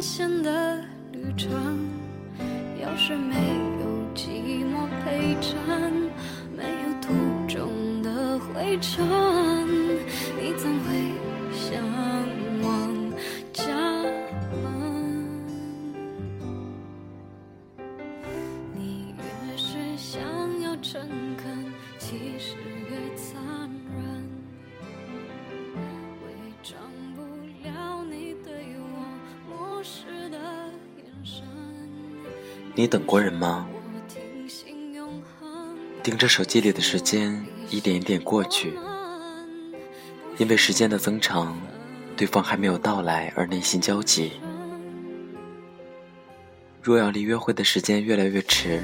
险的旅程。要是没有寂寞陪衬，没有途中的灰尘，你怎会你等过人吗？盯着手机里的时间一点一点过去，因为时间的增长，对方还没有到来而内心焦急。若要离约会的时间越来越迟，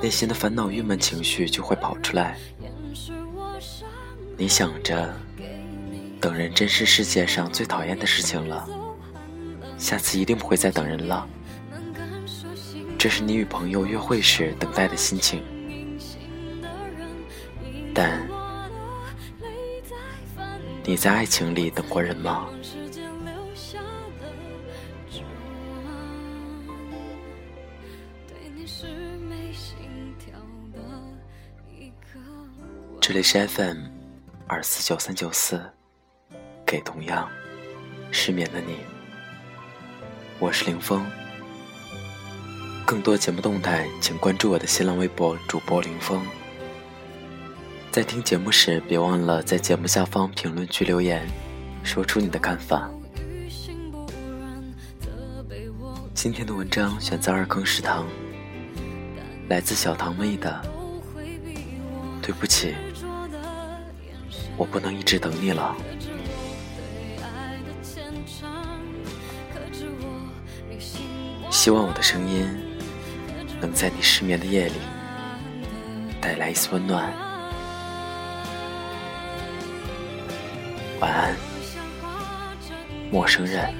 内心的烦恼、郁闷情绪就会跑出来。你想着，等人真是世界上最讨厌的事情了，下次一定不会再等人了。这是你与朋友约会时等待的心情，但你在爱情里等过人吗？这里是 FM 二四九三九四，给同样失眠的你，我是林峰。更多节目动态，请关注我的新浪微博主播林峰。在听节目时，别忘了在节目下方评论区留言，说出你的看法。今天的文章选自二更食堂，来自小堂妹的。对不起，我不能一直等你了。希望我的声音能在你失眠的夜里带来一丝温暖。晚安，陌生人。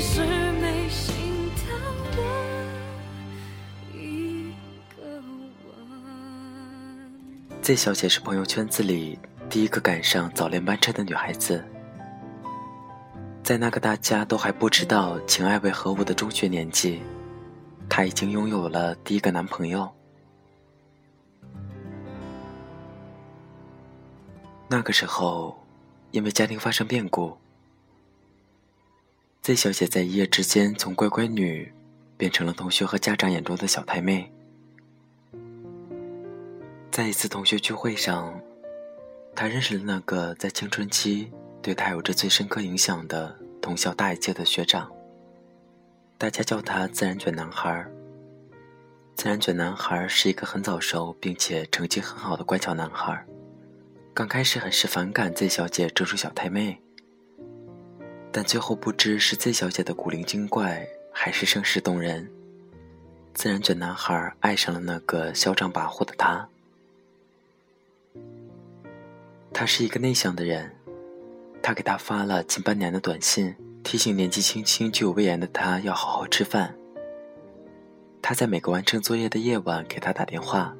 是没心的一个吻。Z 小姐是朋友圈子里第一个赶上早恋班车的女孩子，在那个大家都还不知道情爱为何物的中学年纪，她已经拥有了第一个男朋友。那个时候，因为家庭发生变故，Z 小姐在一夜之间从乖乖女变成了同学和家长眼中的小太妹。在一次同学聚会上，她认识了那个在青春期对她有着最深刻影响的同校大一届的学长。大家叫他“自然卷男孩”。自然卷男孩是一个很早熟并且成绩很好的乖巧男孩。刚开始很是反感 Z 小姐这种小太妹，但最后不知是 Z 小姐的古灵精怪，还是声势动人，自然卷男孩爱上了那个嚣张跋扈的他。他是一个内向的人，他给他发了近半年的短信，提醒年纪轻轻就有胃炎的他要好好吃饭。他在每个完成作业的夜晚给他打电话，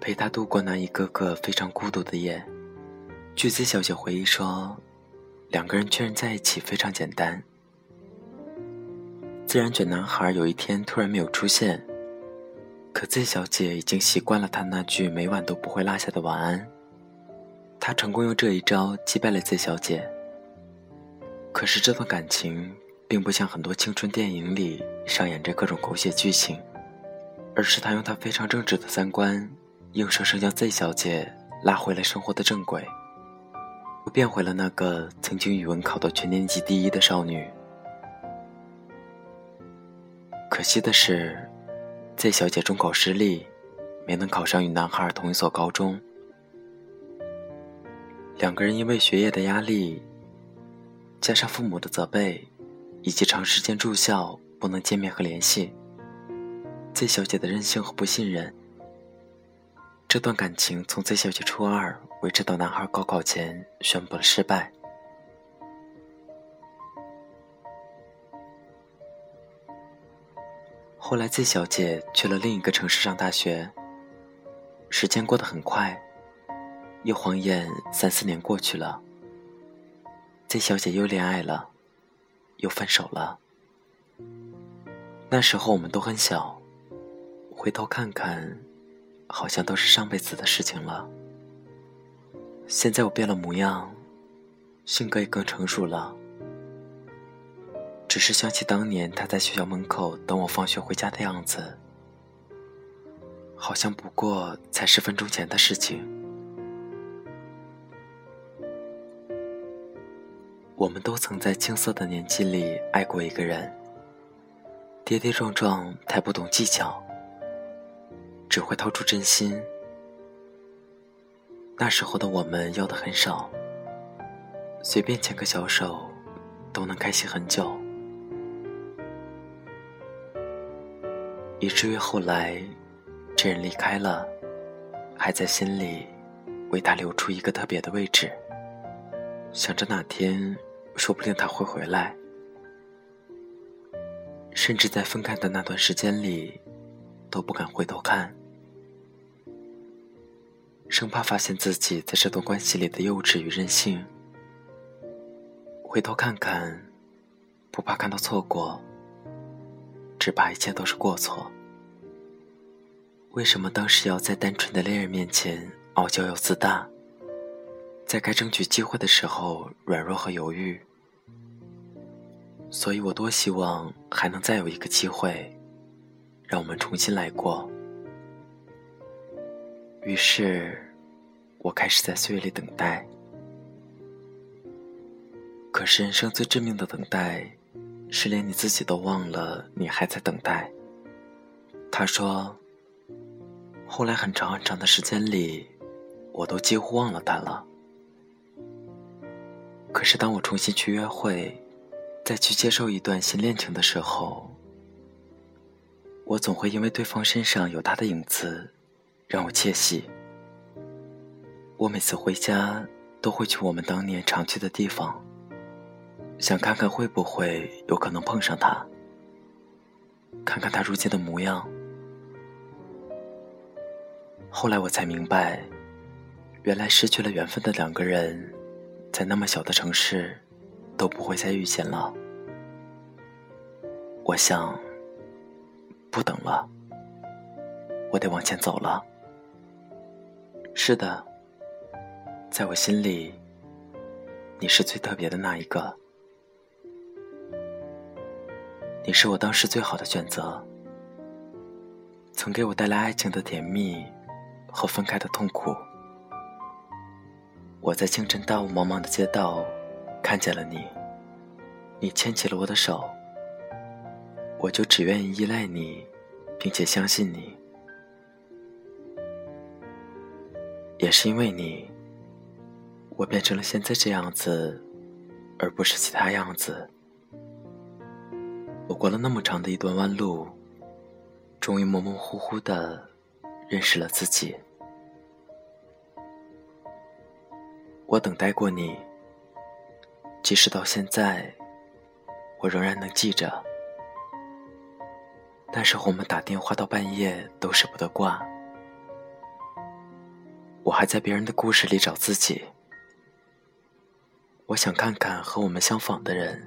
陪他度过那一个个非常孤独的夜。据 Z 小姐回忆说，两个人确认在一起非常简单，自然卷男孩有一天突然没有出现，可 Z 小姐已经习惯了他那句每晚都不会落下的晚安。他成功用这一招击败了 Z 小姐。可是这段感情并不像很多青春电影里上演着各种狗血剧情，而是他用他非常正直的三观，硬生生将 Z 小姐拉回了生活的正轨，又变回了那个曾经语文考到全年级第一的少女。可惜的是，Z 小姐中考失利，没能考上与男孩同一所高中。两个人因为学业的压力，加上父母的责备，以及长时间住校不能见面和联系，Z 小姐的任性和不信任，这段感情从在小姐初二维持到男孩高考前宣布了失败。后来，Z 小姐去了另一个城市上大学。时间过得很快，一晃眼三四年过去了。Z 小姐又恋爱了，又分手了。那时候我们都很小，回头看看，好像都是上辈子的事情了。现在我变了模样，性格也更成熟了。只是想起当年他在学校门口等我放学回家的样子，好像不过才十分钟前的事情。我们都曾在青涩的年纪里爱过一个人，跌跌撞撞，太不懂技巧，只会掏出真心。那时候的我们要的很少，随便牵个小手，都能开心很久。以至于后来，这人离开了，还在心里为他留出一个特别的位置。想着哪天说不定他会回来，甚至在分开的那段时间里，都不敢回头看，生怕发现自己在这段关系里的幼稚与任性。回头看看，不怕看到错过。只怕一切都是过错。为什么当时要在单纯的恋人面前傲娇又自大，在该争取机会的时候软弱和犹豫？所以我多希望还能再有一个机会，让我们重新来过。于是，我开始在岁月里等待。可是，人生最致命的等待。是连你自己都忘了，你还在等待。他说：“后来很长很长的时间里，我都几乎忘了他了。可是当我重新去约会，再去接受一段新恋情的时候，我总会因为对方身上有他的影子，让我窃喜。我每次回家都会去我们当年常去的地方。”想看看会不会有可能碰上他，看看他如今的模样。后来我才明白，原来失去了缘分的两个人，在那么小的城市，都不会再遇见了。我想，不等了，我得往前走了。是的，在我心里，你是最特别的那一个。你是我当时最好的选择，曾给我带来爱情的甜蜜和分开的痛苦。我在清晨大雾茫茫的街道看见了你，你牵起了我的手，我就只愿意依赖你，并且相信你。也是因为你，我变成了现在这样子，而不是其他样子。我过了那么长的一段弯路，终于模模糊糊的认识了自己。我等待过你，即使到现在，我仍然能记着。那时候我们打电话到半夜都舍不得挂，我还在别人的故事里找自己。我想看看和我们相仿的人，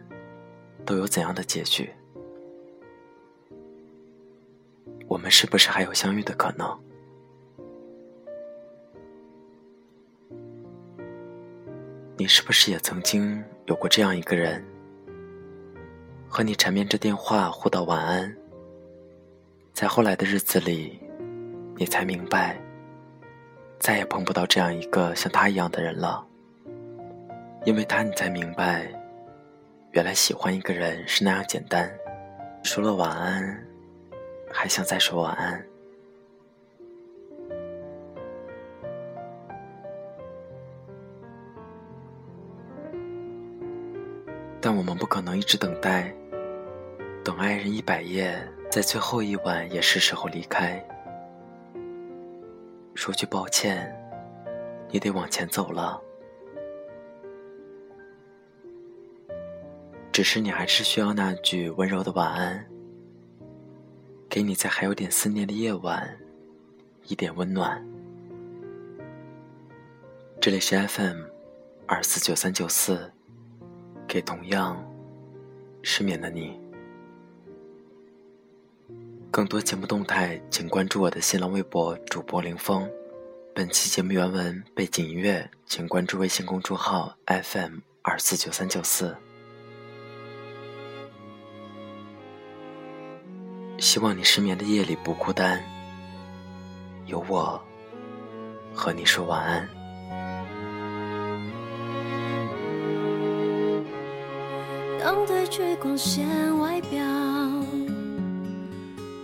都有怎样的结局。我们是不是还有相遇的可能？你是不是也曾经有过这样一个人，和你缠绵着电话互道晚安？在后来的日子里，你才明白，再也碰不到这样一个像他一样的人了。因为他，你才明白，原来喜欢一个人是那样简单。说了晚安，还想再说晚安。但我们不可能一直等待，等爱人一百夜，在最后一晚也是时候离开。说句抱歉，你得往前走了。只是你还是需要那句温柔的晚安，给你在还有点思念的夜晚一点温暖。这里是 FM 二四九三九四，给同样失眠的你。更多节目动态，请关注我的新浪微博主播林峰。本期节目原文背景音乐，请关注微信公众号 FM 二四九三九四。希望你失眠的夜里不孤单，有我和你说晚安。当褪去光线外表，